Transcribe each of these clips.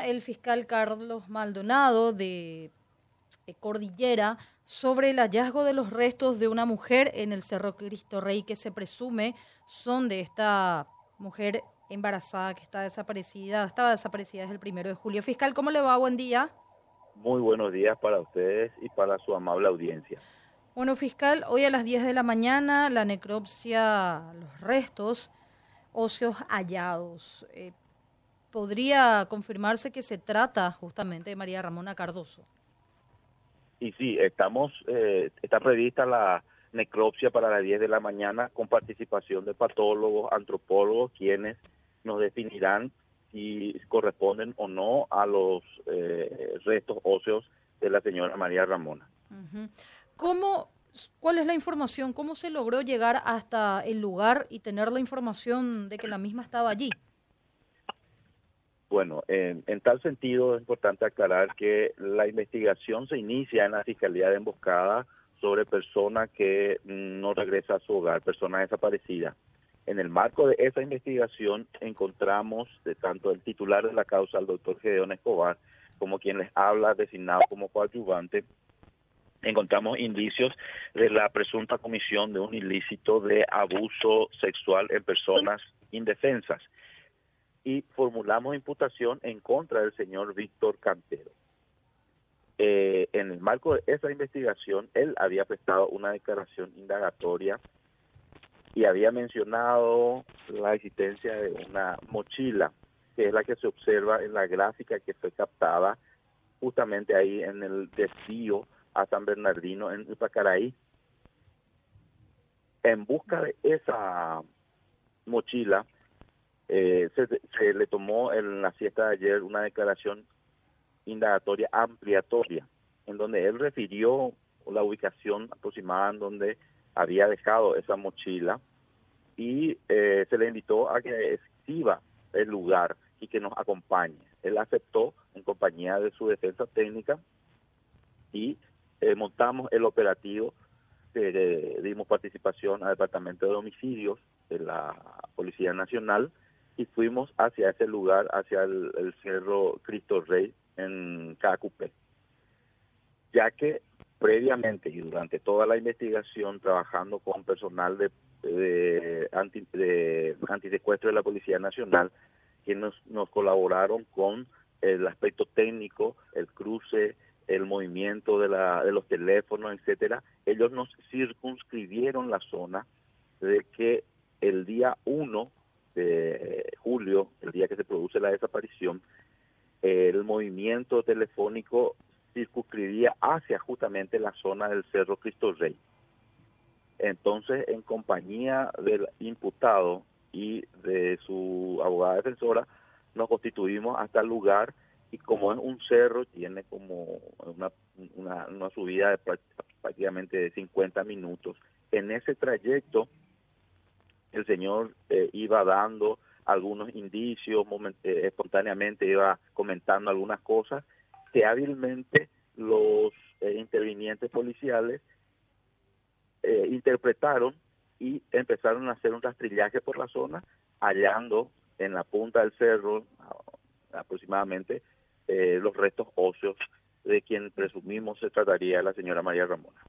El fiscal Carlos Maldonado de Cordillera sobre el hallazgo de los restos de una mujer en el Cerro Cristo Rey que se presume son de esta mujer embarazada que está desaparecida, estaba desaparecida desde el primero de julio. Fiscal, ¿cómo le va? Buen día. Muy buenos días para ustedes y para su amable audiencia. Bueno, fiscal, hoy a las 10 de la mañana la necropsia, los restos óseos hallados. Eh, ¿Podría confirmarse que se trata justamente de María Ramona Cardoso? Y sí, estamos, eh, está prevista la necropsia para las 10 de la mañana con participación de patólogos, antropólogos, quienes nos definirán si corresponden o no a los eh, restos óseos de la señora María Ramona. ¿Cómo, ¿Cuál es la información? ¿Cómo se logró llegar hasta el lugar y tener la información de que la misma estaba allí? Bueno, en, tal sentido es importante aclarar que la investigación se inicia en la Fiscalía de Emboscada sobre persona que no regresa a su hogar, persona desaparecida. En el marco de esa investigación encontramos de tanto el titular de la causa, el doctor Gedeón Escobar, como quien les habla, designado como coadyuvante, encontramos indicios de la presunta comisión de un ilícito de abuso sexual en personas indefensas y formulamos imputación en contra del señor Víctor Cantero. Eh, en el marco de esa investigación, él había prestado una declaración indagatoria y había mencionado la existencia de una mochila, que es la que se observa en la gráfica que fue captada justamente ahí en el desvío a San Bernardino en Ipacaraí. En busca de esa mochila, eh, se, le tomó en la fiesta de ayer una declaración indagatoria ampliatoria, en donde él refirió la ubicación aproximada en donde había dejado esa mochila y eh, se le invitó a que escriba el lugar y que nos acompañe. Él aceptó en compañía de su defensa técnica y eh, montamos el operativo, dimos participación al Departamento de Homicidios de la Policía Nacional y fuimos hacia ese lugar, hacia el, Cerro Cristo Rey en Cacupé, ya que previamente y durante toda la investigación trabajando con personal de, de, anti, de antisecuestro de la Policía Nacional, quienes nos, nos colaboraron con el aspecto técnico, el cruce, el movimiento de, la, de los teléfonos, etcétera, ellos nos circunscribieron la zona de que el día 1 julio, el día que se produce la desaparición, el movimiento telefónico circunscribía hacia justamente la zona del Cerro Cristo Rey. Entonces, en compañía del imputado y de su abogada defensora, nos constituimos hasta el lugar y como es un cerro, tiene como una, una, subida de prácticamente de 50 minutos. En ese trayecto el señor eh, iba dando algunos indicios, eh, espontáneamente iba comentando algunas cosas que hábilmente los eh, intervinientes policiales interpretaron y empezaron a hacer un rastrillaje por la zona, hallando en la punta del cerro aproximadamente los restos óseos de quien presumimos se trataría la señora María Ramona.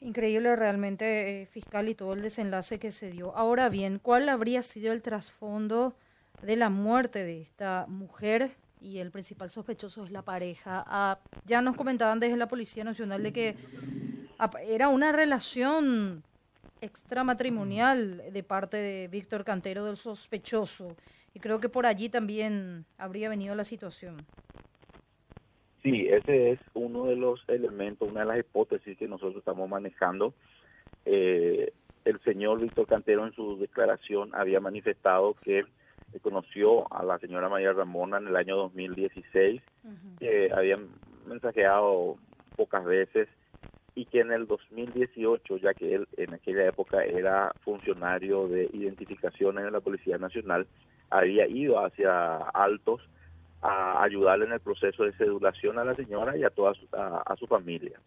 Increíble realmente, eh, fiscal, y todo el desenlace que se dio. Ahora bien, ¿cuál habría sido el trasfondo de la muerte de esta mujer? Y el principal sospechoso es la pareja. Ah, ya nos comentaban desde la Policía Nacional de que era una relación extramatrimonial de parte de Víctor Cantero del sospechoso. Y creo que por allí también habría venido la situación. Sí, ese es uno de los elementos, una de las hipótesis que nosotros estamos manejando. Eh, el señor Víctor Cantero en su declaración había manifestado que conoció a la señora María Ramona en el año 2016, que habían mensajeado pocas veces y que en el 2018, ya que él en aquella época era funcionario de identificaciones de la Policía Nacional, había ido hacia Altos a ayudarle en el proceso de sedulación a la señora y a toda su, a, su familia.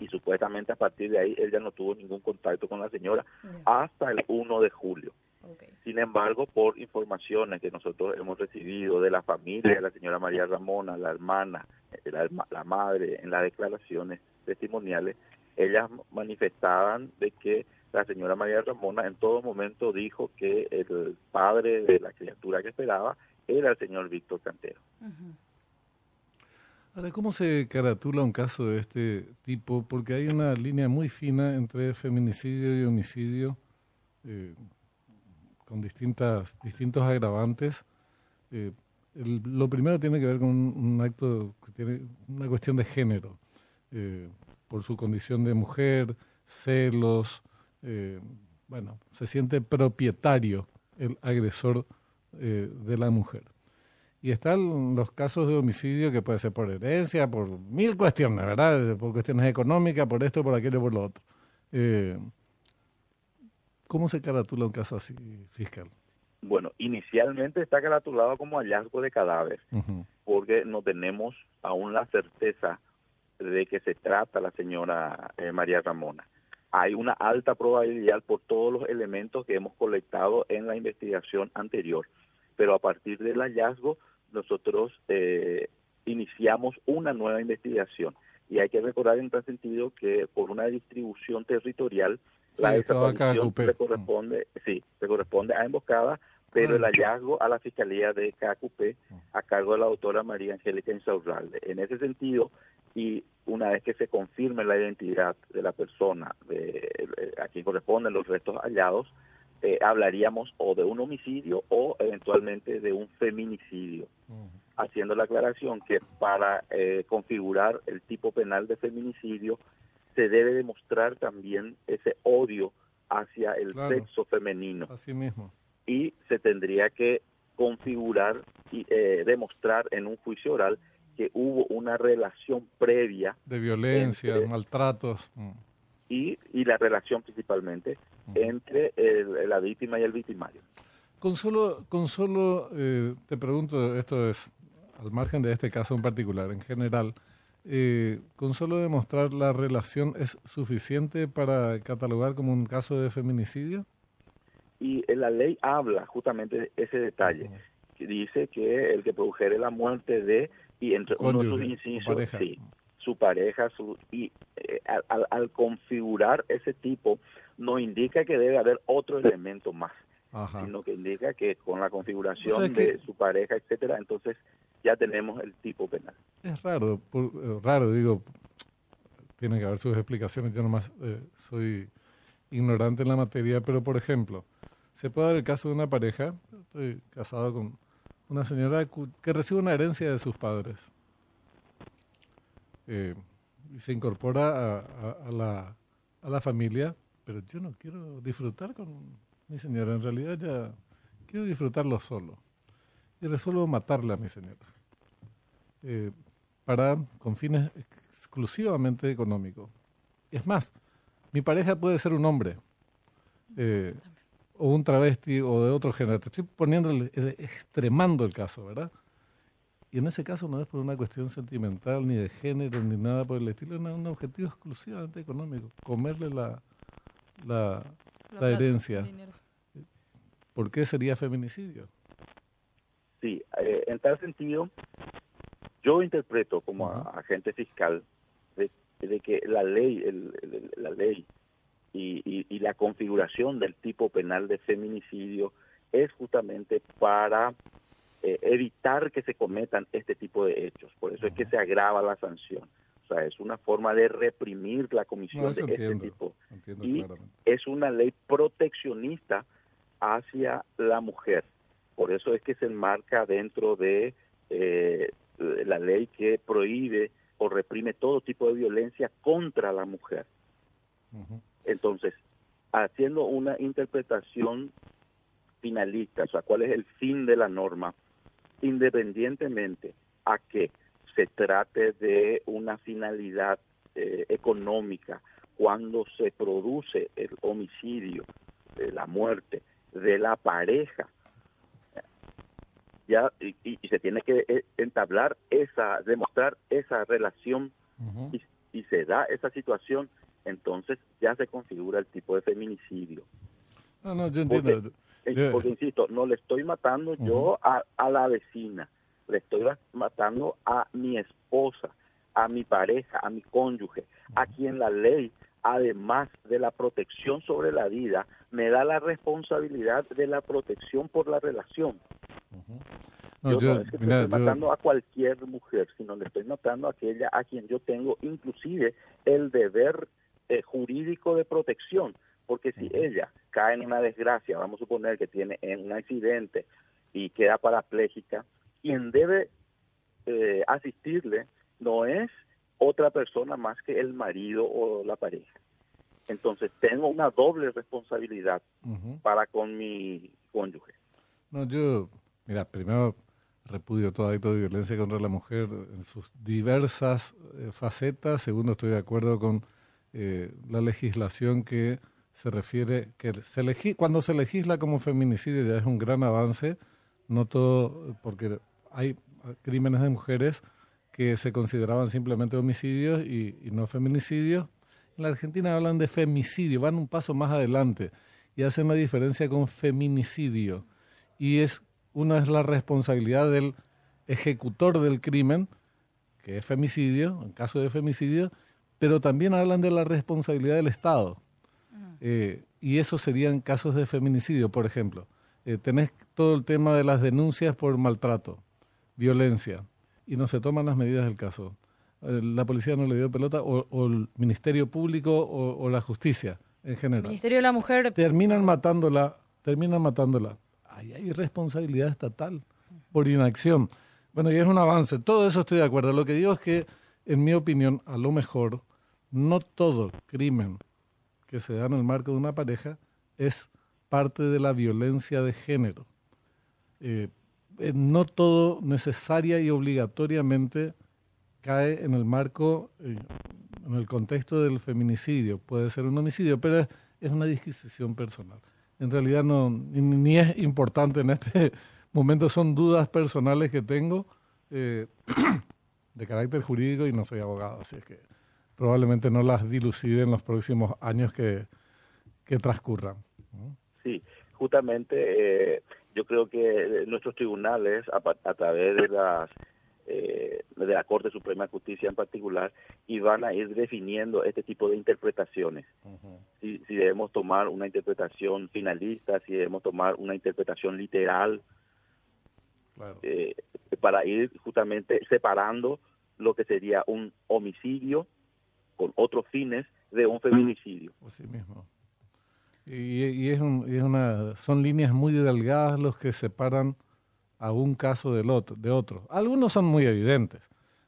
Y supuestamente a partir de ahí él ya no tuvo ningún contacto con la señora hasta el 1 de julio. Sin embargo, por informaciones que nosotros hemos recibido de la familia de la señora María Ramona, la hermana, eh, la, la madre, en las declaraciones testimoniales, ellas manifestaban de que la señora María Ramona en todo momento dijo que el padre de la criatura que esperaba era el señor Víctor Cantero. Ahora, ¿cómo se caratula un caso de este tipo? Porque hay una línea muy fina entre feminicidio y homicidio, eh, con distintas, distintos agravantes. Eh, lo primero tiene que ver con un, acto, que tiene una cuestión de género, eh, por su condición de mujer, celos, bueno, se siente propietario el agresor de la mujer. Y están los casos de homicidio que puede ser por herencia, por mil cuestiones, ¿verdad? Por cuestiones económicas, por esto, por aquello, por lo otro. Eh, ¿Cómo se caratula un caso así, fiscal? Bueno, inicialmente está caratulado como hallazgo de cadáver, porque no tenemos aún la certeza de que se trata la señora eh, María Ramona. Hay una alta probabilidad por todos los elementos que hemos colectado en la investigación anterior pero a partir del hallazgo nosotros eh, iniciamos una nueva investigación. Y hay que recordar en tal sentido que por una distribución territorial, la desaparición le corresponde, sí, se corresponde a emboscada, pero el hallazgo a la Fiscalía de KQP a cargo de la doctora María Angélica Insaurralde. En ese sentido, y una vez que se confirme la identidad de la persona de, a quien corresponden los restos hallados, eh, hablaríamos o de un homicidio o eventualmente de un feminicidio, haciendo la aclaración que para eh, configurar el tipo penal de feminicidio se debe demostrar también ese odio hacia el sexo femenino. Así mismo. Y se tendría que configurar y eh, demostrar en un juicio oral que hubo una relación previa de violencia, maltratos. Mm. Y, y la relación principalmente entre la víctima y el victimario. Con solo, con solo eh, te pregunto, esto es al margen de este caso en particular, en general, eh, ¿con solo demostrar la relación es suficiente para catalogar como un caso de feminicidio? Y la ley habla justamente de ese detalle, que dice que el que produjere la muerte de, y entre uno de sus incisos, sí, su pareja, su, y eh, al, configurar ese tipo, no indica que debe haber otro elemento más, sino que indica que con la configuración de su pareja, etcétera, entonces ya tenemos el tipo penal. Es raro, eh, raro, digo, tiene que haber sus explicaciones, yo nomás eh, soy ignorante en la materia, pero por ejemplo, se puede dar el caso de una pareja, estoy casado con una señora que recibe una herencia de sus padres eh, se incorpora a, la, a la familia, pero yo no quiero disfrutar con mi señora, en realidad ya quiero disfrutarlo solo. Y resuelvo matarle a mi señora. Eh, para, con fines exclusivamente económicos. Es más, mi pareja puede ser un hombre, eh, o un travesti, o de otro género. Te estoy poniendo, extremando el caso, ¿verdad? Y en ese caso no es por una cuestión sentimental, ni de género, ni nada por el estilo, es un objetivo exclusivamente económico, comerle la, la, herencia. ¿Por qué sería feminicidio? Sí, eh, en tal sentido, yo interpreto como agente fiscal de, que la ley, la ley y, y la configuración del tipo penal de feminicidio es justamente para eh, evitar que se cometan este tipo de hechos. Por eso es que se agrava la sanción. O sea, es una forma de reprimir la comisión de este tipo. y es una ley proteccionista hacia la mujer. Por eso es que se enmarca dentro de eh, la ley que prohíbe o reprime todo tipo de violencia contra la mujer. Entonces, haciendo una interpretación finalista, o sea, cuál es el fin de la norma, independientemente a que se trate de una finalidad eh, económica, cuando se produce el homicidio, la muerte de la pareja, ya y, se tiene que eh, entablar esa, demostrar esa relación y, se da esa situación, entonces ya se configura el tipo de feminicidio. No, no, yo entiendo Eh, porque, insisto, no le estoy matando yo a, a la vecina, le estoy matando a mi esposa, a mi pareja, a mi cónyuge, a quien la ley, además de la protección sobre la vida, me da la responsabilidad de la protección por la relación. yo, no es que estoy matando a cualquier mujer, sino le estoy matando a aquella a quien yo tengo inclusive el deber eh, jurídico de protección, porque si ella cae en una desgracia, vamos a suponer que tiene un accidente y queda parapléjica, quien debe eh, asistirle no es otra persona más que el marido o la pareja. Entonces tengo una doble responsabilidad para con mi cónyuge. No, yo, mira, primero repudio todo acto de violencia contra la mujer en sus diversas eh, facetas. Segundo, estoy de acuerdo con eh, la legislación que se refiere, que se cuando se legisla como feminicidio ya es un gran avance, no todo, porque hay crímenes de mujeres que se consideraban simplemente homicidios y, no feminicidios. En la Argentina hablan de femicidio, van un paso más adelante y hacen la diferencia con feminicidio. Y es una es la responsabilidad del ejecutor del crimen, que es femicidio, en caso de femicidio, pero también hablan de la responsabilidad del Estado. Eh, y eso serían casos de feminicidio, por ejemplo. Eh, tenés todo el tema de las denuncias por maltrato, violencia, y no se toman las medidas del caso. Eh, la policía no le dio pelota, o, el Ministerio Público o, la justicia en general. El Ministerio de la Mujer. Terminan matándola, terminan matándola. Ahí hay responsabilidad estatal por inacción. Bueno, y es un avance. Todo eso estoy de acuerdo. Lo que digo es que, en mi opinión, a lo mejor, no todo crimen que se da en el marco de una pareja es parte de la violencia de género. Eh, eh, no todo necesaria y obligatoriamente cae en el marco, eh, en el contexto del feminicidio. Puede ser un homicidio, pero es, una disquisición personal. En realidad no, ni, es importante en este momento, son dudas personales que tengo de carácter jurídico y no soy abogado, así es que probablemente no las dilucide en los próximos años que, que transcurran. Sí, justamente eh, yo creo que nuestros tribunales, a, través de las eh, de la Corte Suprema de Justicia en particular, y van a ir definiendo este tipo de interpretaciones. si, si, debemos tomar una interpretación finalista, si debemos tomar una interpretación literal, eh, para ir justamente separando lo que sería un homicidio con otros fines de un feminicidio. Así mismo. Y, es, una, son líneas muy delgadas los que separan a un caso del otro, de otro. Algunos son muy evidentes,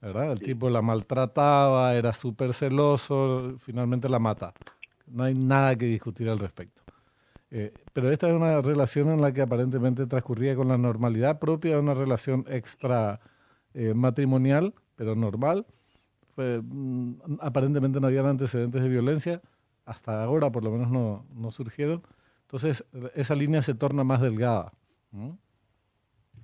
¿verdad? El tipo la maltrataba, era súper celoso, finalmente la mata. No hay nada que discutir al respecto. Eh, pero esta es una relación en la que aparentemente transcurría con la normalidad propia de una relación extra eh, matrimonial, pero normal, Mm, aparentemente no habían antecedentes de violencia, hasta ahora por lo menos no, no surgieron. Entonces, esa línea se torna más delgada.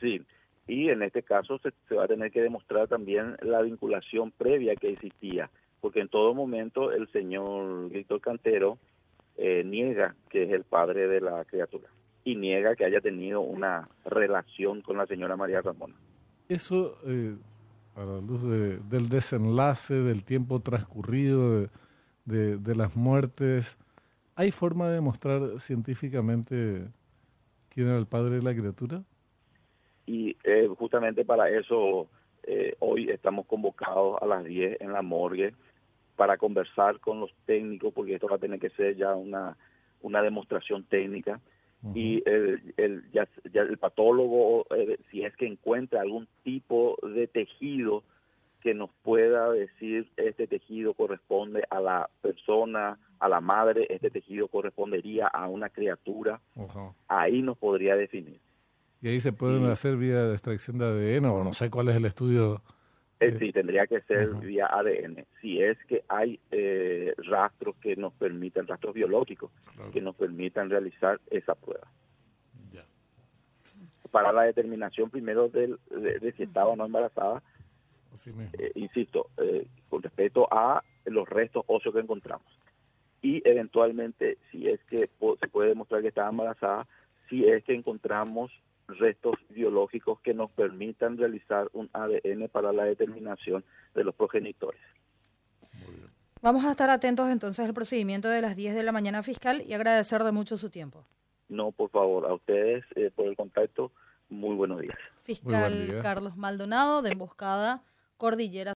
Sí, y en este caso se, va a tener que demostrar también la vinculación previa que existía, porque en todo momento el señor Víctor Cantero eh, niega que es el padre de la criatura y niega que haya tenido una relación con la señora María Ramona. Eso eh, a la luz del desenlace, del tiempo transcurrido, de, las muertes, ¿hay forma de demostrar científicamente quién era el padre de la criatura? Y eh, justamente para eso eh, hoy estamos convocados a las 10 en la morgue para conversar con los técnicos, porque esto va a tener que ser ya una, una demostración técnica y el, el, ya, el patólogo, eh, si es que encuentra algún tipo de tejido que nos pueda decir este tejido corresponde a la persona, a la madre, este tejido correspondería a una criatura, ahí nos podría definir. Y ahí se pueden hacer vía de extracción de ADN o no sé cuál es el estudio eh, sí, tendría que ser vía ADN. Si es que hay eh, rastros que nos permitan, rastros biológicos, que nos permitan realizar esa prueba. Para la determinación primero de, si estaba o no embarazada, eh, insisto, con respecto a los restos óseos que encontramos. Y eventualmente, si es que se puede demostrar que estaba embarazada, si es que encontramos restos biológicos que nos permitan realizar un ADN para la determinación de los progenitores. Vamos a estar atentos entonces al procedimiento de las 10 de la mañana fiscal y agradecer de mucho su tiempo. No, por favor, a ustedes eh, por el contacto, muy buenos días. Fiscal Carlos Maldonado, de Emboscada, Cordillera.